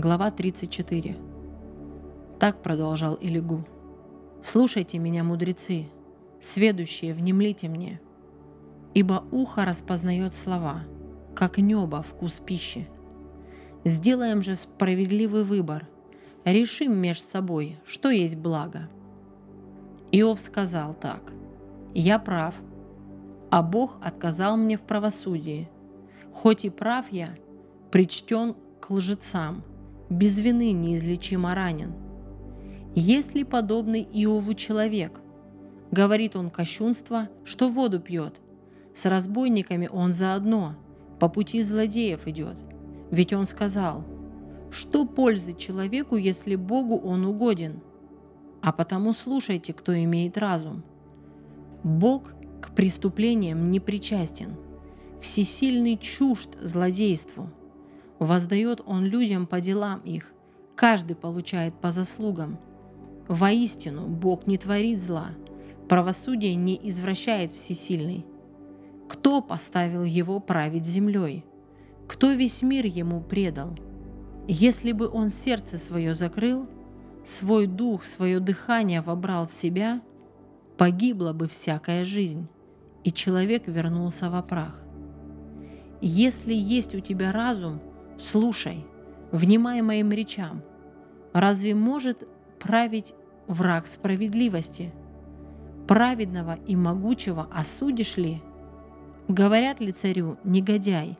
Глава 34. Так продолжал Илигу. «Слушайте меня, мудрецы, сведущие, внемлите мне, ибо ухо распознает слова, как небо вкус пищи. Сделаем же справедливый выбор, решим меж собой, что есть благо». Иов сказал так, «Я прав, а Бог отказал мне в правосудии. Хоть и прав я, причтен к лжецам, без вины неизлечимо ранен. Ли подобный Иову человек? Говорит он кощунство, что воду пьет. С разбойниками он заодно, по пути злодеев идет. Ведь он сказал, что пользы человеку, если Богу он угоден? А потому слушайте, кто имеет разум. Бог к преступлениям не причастен, всесильный чужд злодейству – Воздает Он людям по делам их, каждый получает по заслугам. Воистину, Бог не творит зла, правосудие не извращает всесильный. Кто поставил его править землей? Кто весь мир ему предал? Если бы он сердце свое закрыл, свой дух, свое дыхание вобрал в себя, погибла бы всякая жизнь, и человек вернулся во прах. Если есть у тебя разум, Слушай, внимай моим речам. Разве может править враг справедливости? Праведного и могучего осудишь ли? Говорят ли царю негодяй,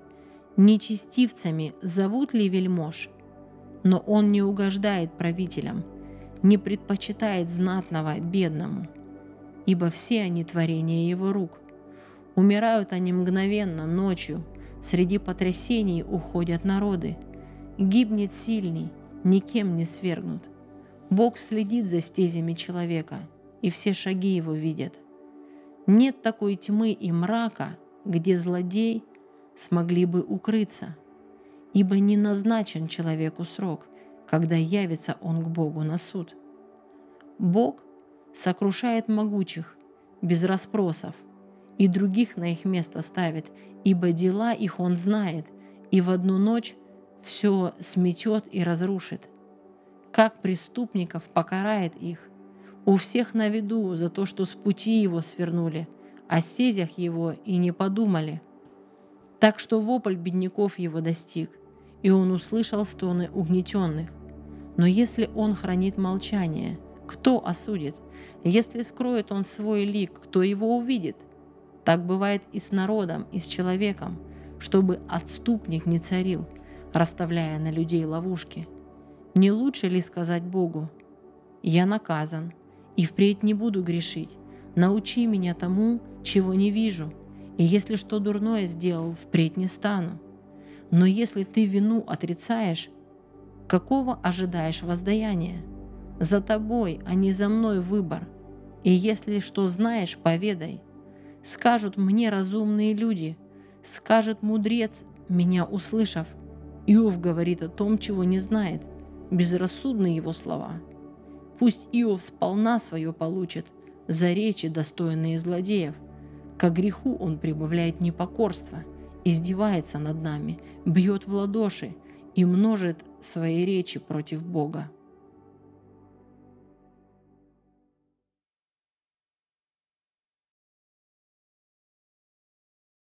нечестивцами зовут ли вельмож? Но он не угождает правителям, не предпочитает знатного бедному, ибо все они творения его рук. Умирают они мгновенно, ночью – Среди потрясений уходят народы. Гибнет сильный, никем не свергнут. Бог следит за стезями человека, и все шаги его видят. Нет такой тьмы и мрака, где злодей смогли бы укрыться, ибо не назначен человеку срок, когда явится он к Богу на суд. Бог сокрушает могучих без расспросов – и других на их место ставит, ибо дела их он знает, и в одну ночь все сметет и разрушит. Как преступников покарает их, у всех на виду за то, что с пути его свернули, о сезях его и не подумали. Так что вопль бедняков его достиг, и он услышал стоны угнетенных. Но если он хранит молчание, кто осудит? Если скроет он свой лик, кто его увидит? Так бывает и с народом, и с человеком, чтобы отступник не царил, расставляя на людей ловушки. Не лучше ли сказать Богу, «Я наказан, и впредь не буду грешить, научи меня тому, чего не вижу, и если что дурное сделал, впредь не стану». Но если ты вину отрицаешь, какого ожидаешь воздаяния? За тобой, а не за мной выбор. И если что знаешь, поведай – Скажут мне разумные люди, скажет мудрец, меня услышав. Иов говорит о том, чего не знает. Безрассудны его слова. Пусть Иов сполна свое получит за речи, достойные злодеев. К греху он прибавляет непокорство, издевается над нами, бьет в ладоши и множит свои речи против Бога.